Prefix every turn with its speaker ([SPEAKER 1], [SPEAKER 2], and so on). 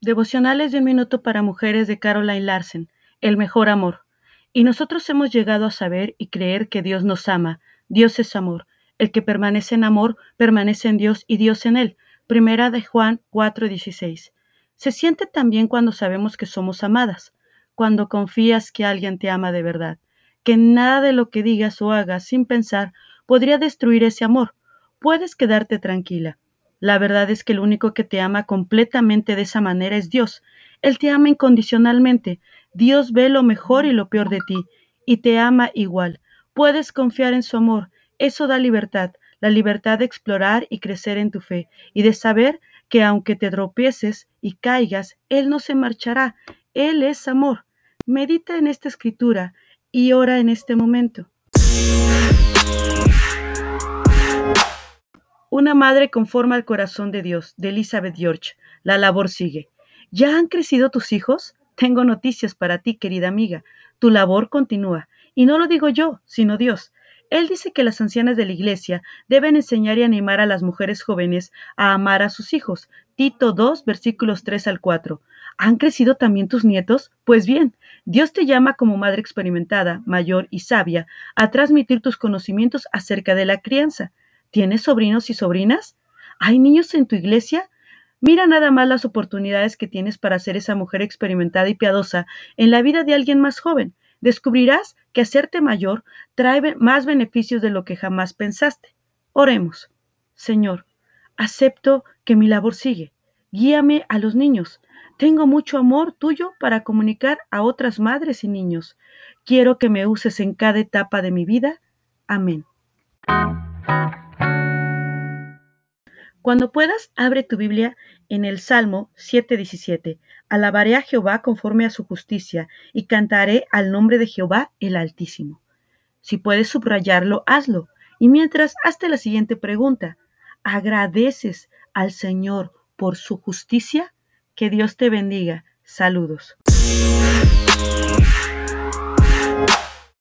[SPEAKER 1] Devocionales de un minuto para mujeres de Caroline Larsen. El mejor amor. Y nosotros hemos llegado a saber y creer que Dios nos ama. Dios es amor. El que permanece en amor, permanece en Dios y Dios en él. Primera de Juan 4:16. Se siente también cuando sabemos que somos amadas, cuando confías que alguien te ama de verdad, que nada de lo que digas o hagas sin pensar podría destruir ese amor. Puedes quedarte tranquila. La verdad es que el único que te ama completamente de esa manera es Dios. Él te ama incondicionalmente. Dios ve lo mejor y lo peor de ti, y te ama igual. Puedes confiar en su amor. Eso da libertad, la libertad de explorar y crecer en tu fe, y de saber que aunque te tropieces y caigas, Él no se marchará. Él es amor. Medita en esta escritura y ora en este momento. Una madre conforma al corazón de Dios, de Elizabeth George. La labor sigue. ¿Ya han crecido tus hijos? Tengo noticias para ti, querida amiga. Tu labor continúa. Y no lo digo yo, sino Dios. Él dice que las ancianas de la Iglesia deben enseñar y animar a las mujeres jóvenes a amar a sus hijos. Tito 2, versículos 3 al 4. ¿Han crecido también tus nietos? Pues bien, Dios te llama como madre experimentada, mayor y sabia a transmitir tus conocimientos acerca de la crianza. ¿Tienes sobrinos y sobrinas? ¿Hay niños en tu iglesia? Mira nada más las oportunidades que tienes para ser esa mujer experimentada y piadosa en la vida de alguien más joven. Descubrirás que hacerte mayor trae más beneficios de lo que jamás pensaste. Oremos. Señor, acepto que mi labor sigue. Guíame a los niños. Tengo mucho amor tuyo para comunicar a otras madres y niños. Quiero que me uses en cada etapa de mi vida. Amén. Cuando puedas, abre tu Biblia en el Salmo 7:17. Alabaré a Jehová conforme a su justicia y cantaré al nombre de Jehová el Altísimo. Si puedes subrayarlo, hazlo. Y mientras, hazte la siguiente pregunta. ¿Agradeces al Señor por su justicia? Que Dios te bendiga. Saludos.